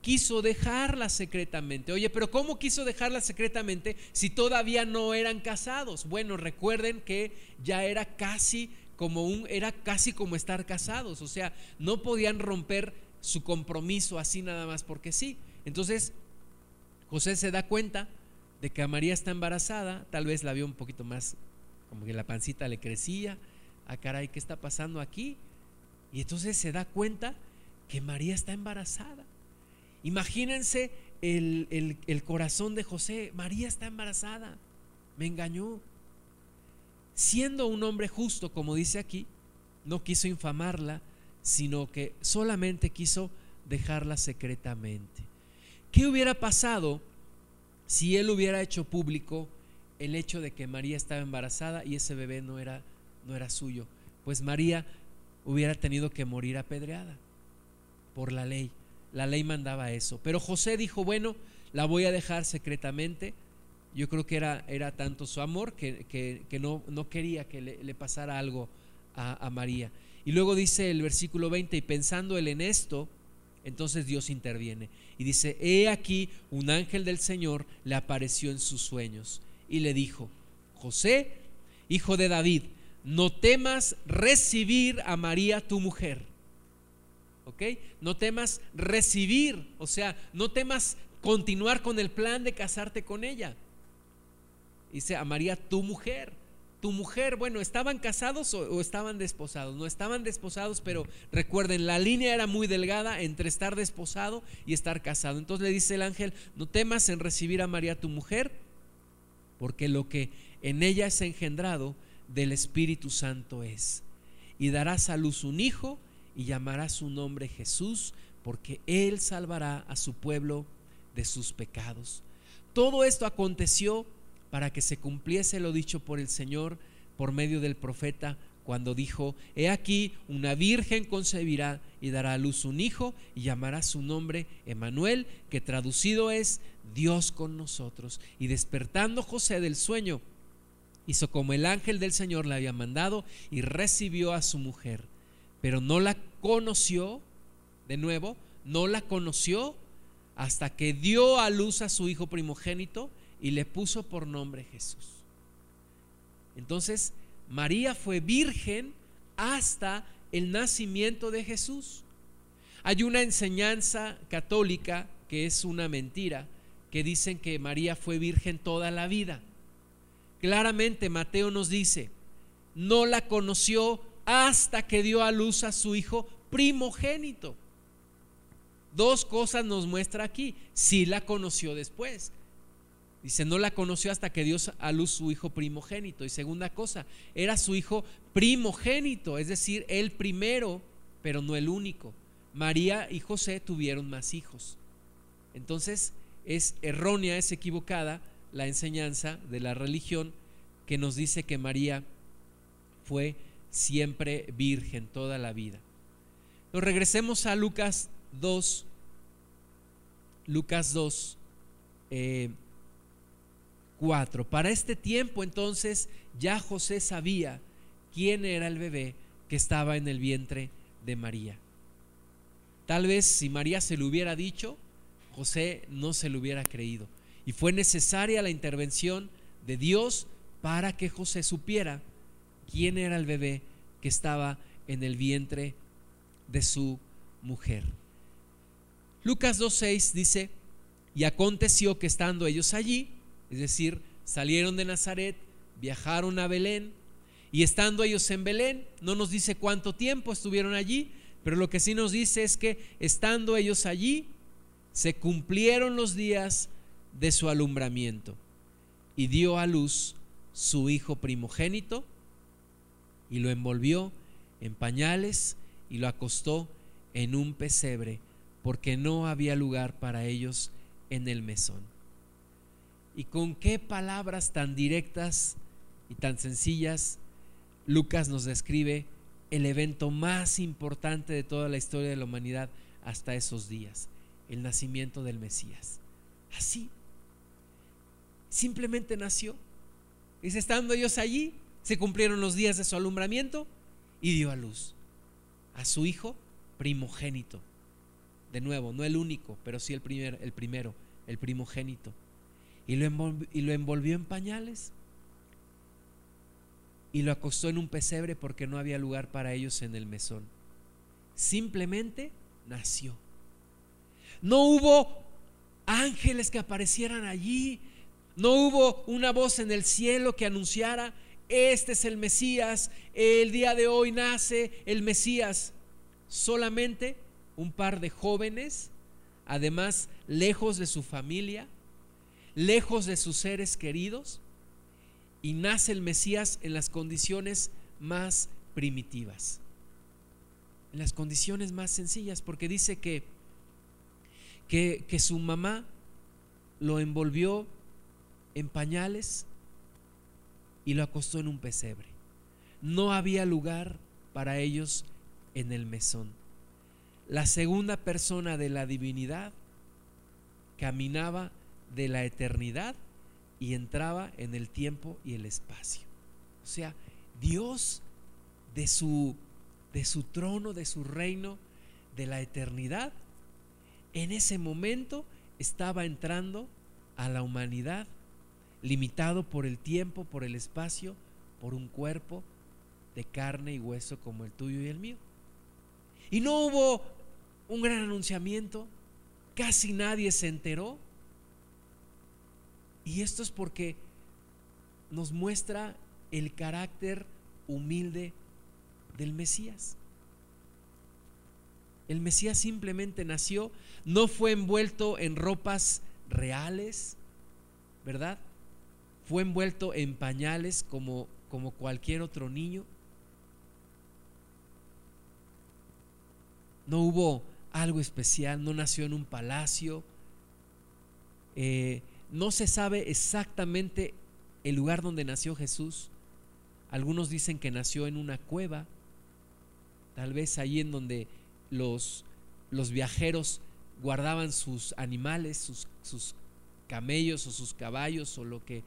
quiso dejarla secretamente. Oye, pero ¿cómo quiso dejarla secretamente si todavía no eran casados? Bueno, recuerden que ya era casi como un, era casi como estar casados, o sea, no podían romper su compromiso así nada más porque sí. Entonces, José se da cuenta de que María está embarazada, tal vez la vio un poquito más, como que la pancita le crecía, ah caray, ¿qué está pasando aquí? Y entonces se da cuenta que María está embarazada. Imagínense el, el corazón de José, María está embarazada, me engañó siendo un hombre justo, como dice aquí, no quiso infamarla, sino que solamente quiso dejarla secretamente. ¿Qué hubiera pasado si él hubiera hecho público el hecho de que María estaba embarazada y ese bebé no era, no era suyo? Pues María hubiera tenido que morir apedreada por la ley. La ley mandaba eso. Pero José dijo, bueno, la voy a dejar secretamente yo creo que era, era tanto su amor que, no, no, quería que le, pasara algo a, a, María. Y luego dice el versículo 20, y pensando él en esto, entonces Dios interviene. Y dice, he aquí, un ángel del Señor le apareció en sus sueños y le dijo, José, hijo de David, no temas recibir a María tu mujer. ¿Ok? No temas recibir, o sea, no temas continuar con el plan de casarte con ella Dice a María, tu mujer. Tu mujer, bueno, ¿estaban casados o, estaban desposados? No estaban desposados, pero recuerden, la línea era muy delgada entre estar desposado y estar casado. Entonces le dice el ángel, no temas en recibir a María tu mujer, porque lo que en ella es engendrado del Espíritu Santo es. Y darás a luz un hijo y llamará su nombre Jesús, porque él salvará a su pueblo de sus pecados. Todo esto aconteció para que se cumpliese lo dicho por el Señor por medio del profeta cuando dijo, He aquí, una virgen concebirá y dará a luz un hijo y llamará su nombre Emanuel, que traducido es Dios con nosotros. Y despertando José del sueño, hizo como el ángel del Señor le había mandado y recibió a su mujer, pero no la conoció, de nuevo, no la conoció hasta que dio a luz a su hijo primogénito y le puso por nombre Jesús. Entonces, María fue virgen hasta el nacimiento de Jesús. Hay una enseñanza católica que es una mentira, que dicen que María fue virgen toda la vida. Claramente Mateo nos dice, no la conoció hasta que dio a luz a su hijo primogénito. Dos cosas nos muestra aquí. Sí la conoció después, Dice, no la conoció hasta que dio a luz su hijo primogénito. Y segunda cosa, era su hijo primogénito, es decir, el primero, pero no el único. María y José tuvieron más hijos. Entonces, es errónea, es equivocada la enseñanza de la religión que nos dice que María fue siempre virgen toda la vida. Nos regresemos a Lucas 2. Lucas 2. Eh, para este tiempo entonces ya José sabía quién era el bebé que estaba en el vientre de María. Tal vez si María se lo hubiera dicho, José no se lo hubiera creído. Y fue necesaria la intervención de Dios para que José supiera quién era el bebé que estaba en el vientre de su mujer. Lucas 2.6 dice, y aconteció que estando ellos allí, es decir, salieron de Nazaret, viajaron a Belén y estando ellos en Belén, no nos dice cuánto tiempo estuvieron allí, pero lo que sí nos dice es que estando ellos allí, se cumplieron los días de su alumbramiento. Y dio a luz su hijo primogénito y lo envolvió en pañales y lo acostó en un pesebre porque no había lugar para ellos en el mesón. Y con qué palabras tan directas y tan sencillas, Lucas nos describe el evento más importante de toda la historia de la humanidad hasta esos días, el nacimiento del Mesías. Así, simplemente nació. Y estando ellos allí, se cumplieron los días de su alumbramiento y dio a luz a su hijo primogénito. De nuevo, no el único, pero sí el, primer, el primero, el primogénito. Y lo, y lo envolvió en pañales y lo acostó en un pesebre porque no había lugar para ellos en el mesón. Simplemente nació. No hubo ángeles que aparecieran allí. No hubo una voz en el cielo que anunciara, este es el Mesías, el día de hoy nace el Mesías. Solamente un par de jóvenes, además lejos de su familia, lejos de sus seres queridos, y nace el Mesías en las condiciones más primitivas, en las condiciones más sencillas, porque dice que, que, que su mamá lo envolvió en pañales y lo acostó en un pesebre. No había lugar para ellos en el mesón. La segunda persona de la divinidad caminaba de la eternidad y entraba en el tiempo y el espacio. O sea, Dios de su, de su trono, de su reino, de la eternidad, en ese momento estaba entrando a la humanidad, limitado por el tiempo, por el espacio, por un cuerpo de carne y hueso como el tuyo y el mío. Y no hubo un gran anunciamiento, casi nadie se enteró, y esto es porque nos muestra el carácter humilde del Mesías. El Mesías simplemente nació, no fue envuelto en ropas reales, ¿verdad? Fue envuelto en pañales como, como cualquier otro niño. No hubo algo especial, no nació en un palacio. Eh, no se sabe exactamente el lugar donde nació Jesús. Algunos dicen que nació en una cueva, tal vez ahí en donde los, los viajeros guardaban sus animales, sus, sus, camellos o sus caballos o lo que,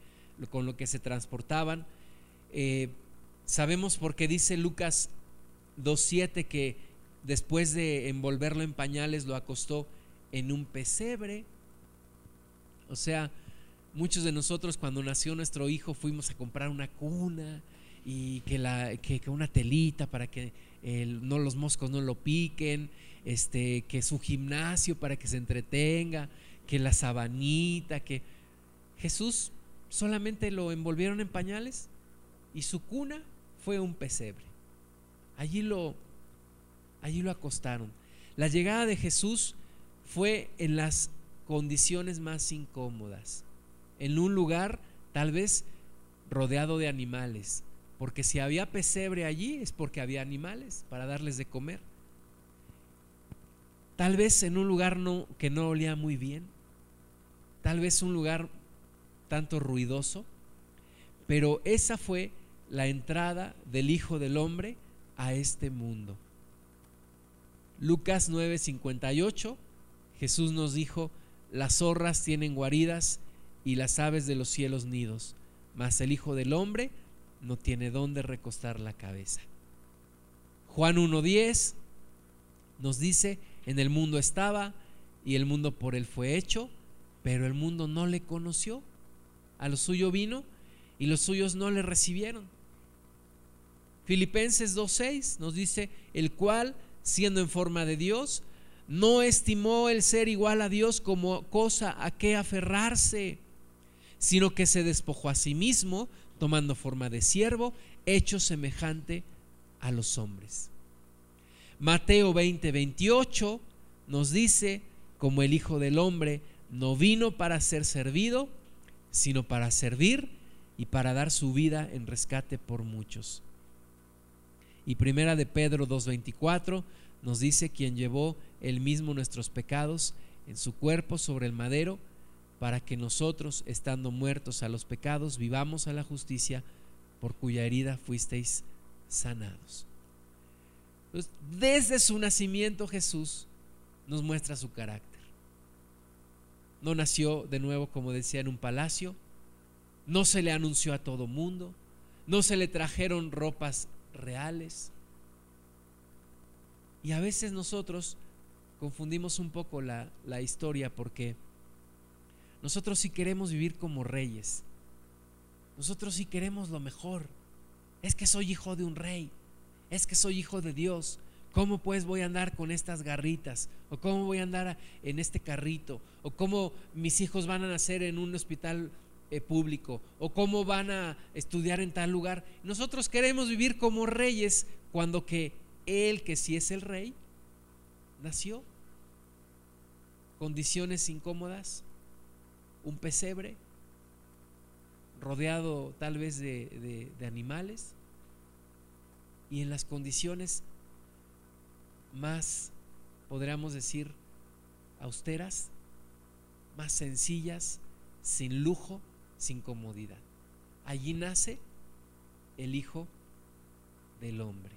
con lo que se transportaban. Eh, sabemos porque dice Lucas 2.7 que después de envolverlo en pañales lo acostó en un pesebre o sea, muchos de nosotros cuando nació nuestro hijo fuimos a comprar una cuna y que, la, que, una telita para que no los moscos no lo piquen, este, que su gimnasio para que se entretenga, que la sabanita, que Jesús solamente lo envolvieron en pañales y su cuna fue un pesebre. Allí lo, allí lo acostaron. La llegada de Jesús fue en las condiciones más incómodas, en un lugar tal vez rodeado de animales, porque si había pesebre allí es porque había animales para darles de comer. Tal vez en un lugar que no olía muy bien, tal vez un lugar tanto ruidoso, pero esa fue la entrada del Hijo del Hombre a este mundo. Lucas 9:58, Jesús nos dijo, las zorras tienen guaridas y las aves de los cielos nidos, mas el Hijo del Hombre no tiene dónde recostar la cabeza. Juan 1.10 nos dice, en el mundo estaba y el mundo por él fue hecho, pero el mundo no le conoció. A lo suyo vino y los suyos no le recibieron. Filipenses 2.6 nos dice, el cual, siendo en forma de Dios, no estimó el ser igual a Dios como cosa a que aferrarse, sino que se despojó a sí mismo, tomando forma de siervo, hecho semejante a los hombres. Mateo 20, 28 nos dice, como el Hijo del Hombre no vino para ser servido, sino para servir y para dar su vida en rescate por muchos. Y primera de Pedro 2.24 nos dice quien llevó él mismo nuestros pecados en su cuerpo sobre el madero, para que nosotros, estando muertos a los pecados, vivamos a la justicia, por cuya herida fuisteis sanados. desde su nacimiento Jesús nos muestra su carácter. No nació de nuevo, como decía, en un palacio, no se le anunció a todo mundo, no se le trajeron ropas reales. Y a veces nosotros confundimos un poco la, la historia porque nosotros sí queremos vivir como reyes, nosotros sí queremos lo mejor. Es que soy hijo de un rey, es que soy hijo de Dios. ¿Cómo pues voy a andar con estas garritas? ¿O cómo voy a andar en este carrito? ¿O cómo mis hijos van a nacer en un hospital eh, público? ¿O cómo van a estudiar en tal lugar? Nosotros queremos vivir como reyes cuando que Él, que sí es el rey, nació. Condiciones incómodas, un pesebre, rodeado tal vez de, de animales y en las condiciones más, podríamos decir, austeras, más sencillas, sin lujo, sin comodidad. Allí nace el Hijo del Hombre.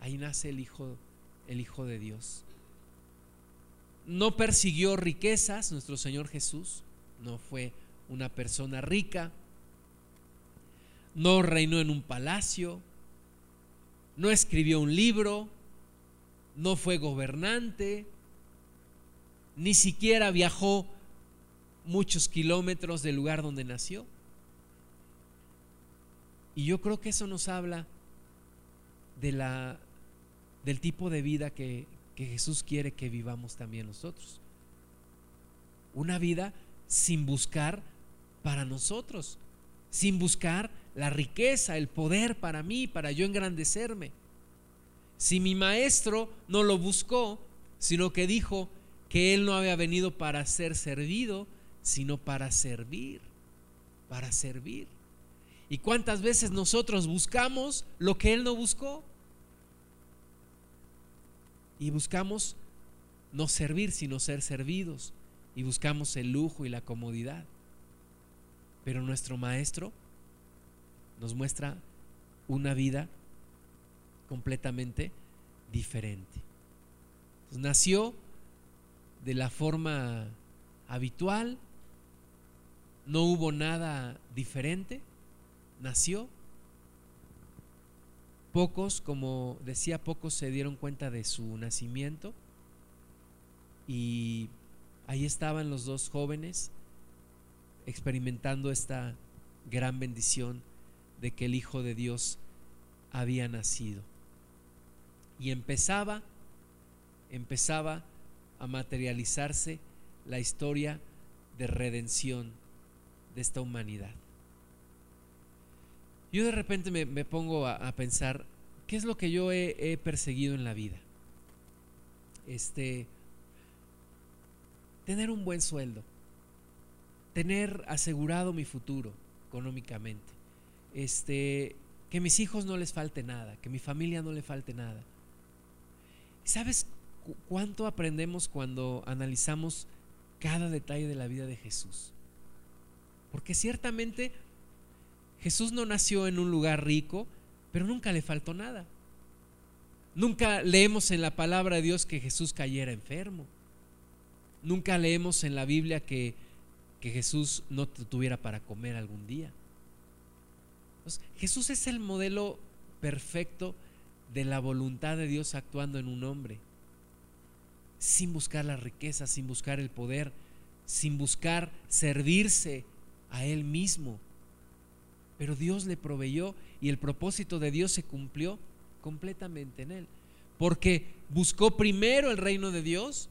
Ahí nace el Hijo, el Hijo de Dios. No persiguió riquezas nuestro Señor Jesús, no fue una persona rica, no reinó en un palacio, no escribió un libro, no fue gobernante, ni siquiera viajó muchos kilómetros del lugar donde nació. Y yo creo que eso nos habla de la, del tipo de vida que, que Jesús quiere que vivamos también nosotros. Una vida sin buscar para nosotros, sin buscar la riqueza, el poder para mí, para yo engrandecerme. Si mi maestro no lo buscó, sino que dijo que él no había venido para ser servido, sino para servir, para servir. ¿Y cuántas veces nosotros buscamos lo que él no buscó? Y buscamos no servir, sino ser servidos. Y buscamos el lujo y la comodidad. Pero nuestro maestro nos muestra una vida completamente diferente. nació de la forma habitual, no hubo nada diferente, nació. Pocos, como decía, pocos se dieron cuenta de su nacimiento y ahí estaban los dos jóvenes experimentando esta gran bendición de que el Hijo de Dios había nacido. Y empezaba, empezaba a materializarse la historia de redención de esta humanidad. Yo de repente me, pongo a, pensar, ¿qué es lo que yo he, he perseguido en la vida? Este, tener un buen sueldo, tener asegurado mi futuro económicamente, este, que mis hijos no les falte nada, que mi familia no le falte nada. ¿Sabes cuánto aprendemos cuando analizamos cada detalle de la vida de Jesús? Porque ciertamente Jesús no nació en un lugar rico, pero nunca le faltó nada. Nunca leemos en la palabra de Dios que Jesús cayera enfermo. Nunca leemos en la Biblia que, que Jesús no tuviera para comer algún día. Jesús es el modelo perfecto de la voluntad de Dios actuando en un hombre, sin buscar la riqueza, sin buscar el poder, sin buscar servirse a Él mismo. Pero Dios le proveyó y el propósito de Dios se cumplió completamente en Él. Porque buscó primero el reino de Dios.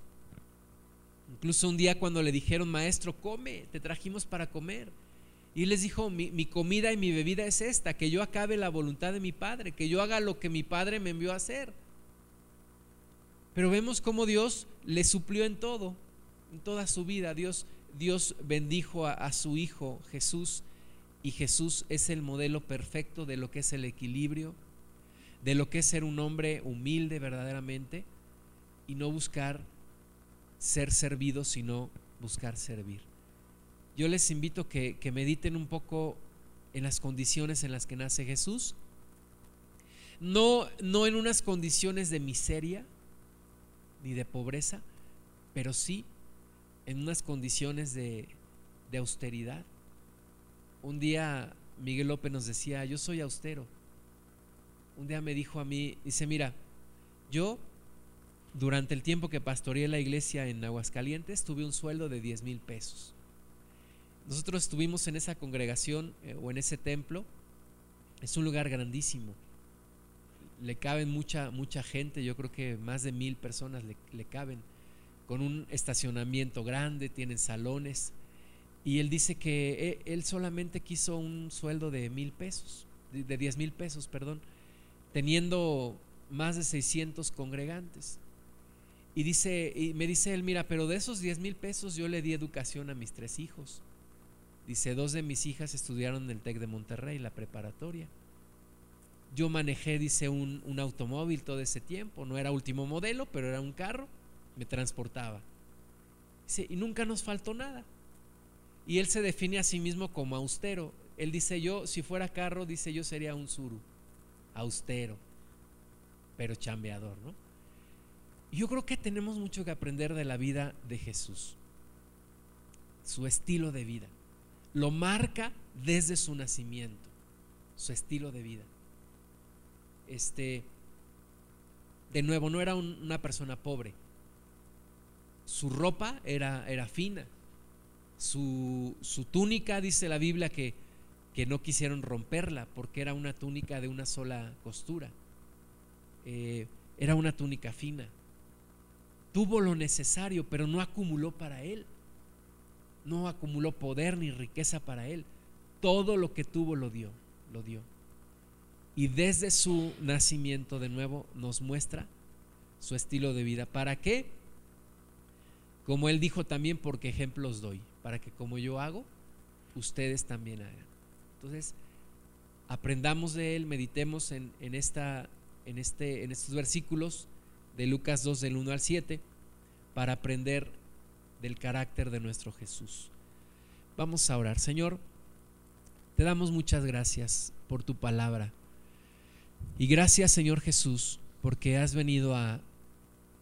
Incluso un día cuando le dijeron, maestro, come, te trajimos para comer. Y les dijo, mi, comida y mi bebida es esta, que yo acabe la voluntad de mi Padre, que yo haga lo que mi Padre me envió a hacer. Pero vemos cómo Dios le suplió en todo, en toda su vida. Dios, Dios bendijo a, a su Hijo Jesús y Jesús es el modelo perfecto de lo que es el equilibrio, de lo que es ser un hombre humilde verdaderamente y no buscar ser servido, sino buscar servir yo les invito que, que mediten un poco en las condiciones en las que nace Jesús. No, no en unas condiciones de miseria ni de pobreza, pero sí en unas condiciones de, de austeridad. Un día Miguel López nos decía, yo soy austero. Un día me dijo a mí, dice, mira, yo durante el tiempo que pastoreé la iglesia en Aguascalientes tuve un sueldo de 10 mil pesos. Nosotros estuvimos en esa congregación eh, o en ese templo. Es un lugar grandísimo. Le caben mucha, mucha gente, yo creo que más de mil personas le, le caben, con un estacionamiento grande, tienen salones. Y él dice que eh, él solamente quiso un sueldo de mil pesos, de 10 mil pesos, perdón, teniendo más de 600 congregantes. Y dice, y me dice él, mira, pero de esos 10 mil pesos yo le di educación a mis tres hijos. Dice, dos de mis hijas estudiaron en el TEC de Monterrey, la preparatoria. Yo manejé, dice, un, automóvil todo ese tiempo. No era último modelo, pero era un carro. Me transportaba. Dice, y nunca nos faltó nada. Y él se define a sí mismo como austero. Él dice, yo, si fuera carro, dice, yo sería un suru. Austero, pero chambeador, ¿no? Yo creo que tenemos mucho que aprender de la vida de Jesús. Su estilo de vida lo marca desde su nacimiento, su estilo de vida. Este, de nuevo, no era una persona pobre. Su ropa era, era fina. Su, su, túnica, dice la Biblia, que, que, no quisieron romperla porque era una túnica de una sola costura. Eh, era una túnica fina. Tuvo lo necesario, pero no acumuló para él no acumuló poder ni riqueza para él. Todo lo que tuvo lo dio, lo dio. Y desde su nacimiento de nuevo nos muestra su estilo de vida. ¿Para qué? Como él dijo también, porque ejemplos doy, para que como yo hago, ustedes también hagan. Entonces, aprendamos de él, meditemos en, esta, en, este, en estos versículos de Lucas 2 del 1 al 7 para aprender del carácter de nuestro Jesús. Vamos a orar. Señor, te damos muchas gracias por tu palabra. Y gracias, Señor Jesús, porque has venido a,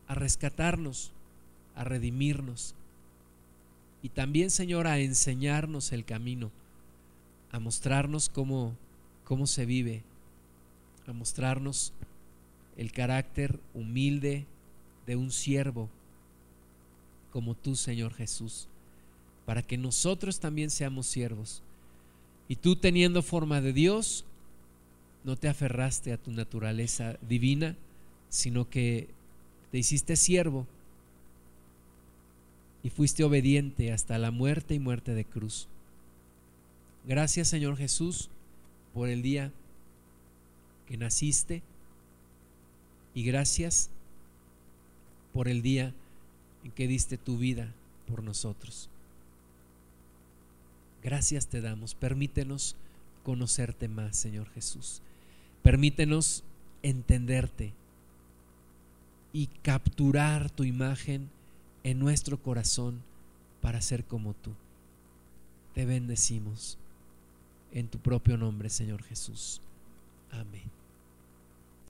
a rescatarnos, a redimirnos. Y también, Señor, a enseñarnos el camino, a mostrarnos cómo, cómo se vive, a mostrarnos el carácter humilde de un siervo como tú, Señor Jesús, para que nosotros también seamos siervos. Y tú teniendo forma de Dios, no te aferraste a tu naturaleza divina, sino que te hiciste siervo y fuiste obediente hasta la muerte y muerte de cruz. Gracias Señor Jesús por el día que naciste y gracias por el día que diste tu vida por nosotros. Gracias te damos. Permítenos conocerte más, Señor Jesús. Permítenos entenderte y capturar tu imagen en nuestro corazón para ser como tú. Te bendecimos en tu propio nombre, Señor Jesús. Amén.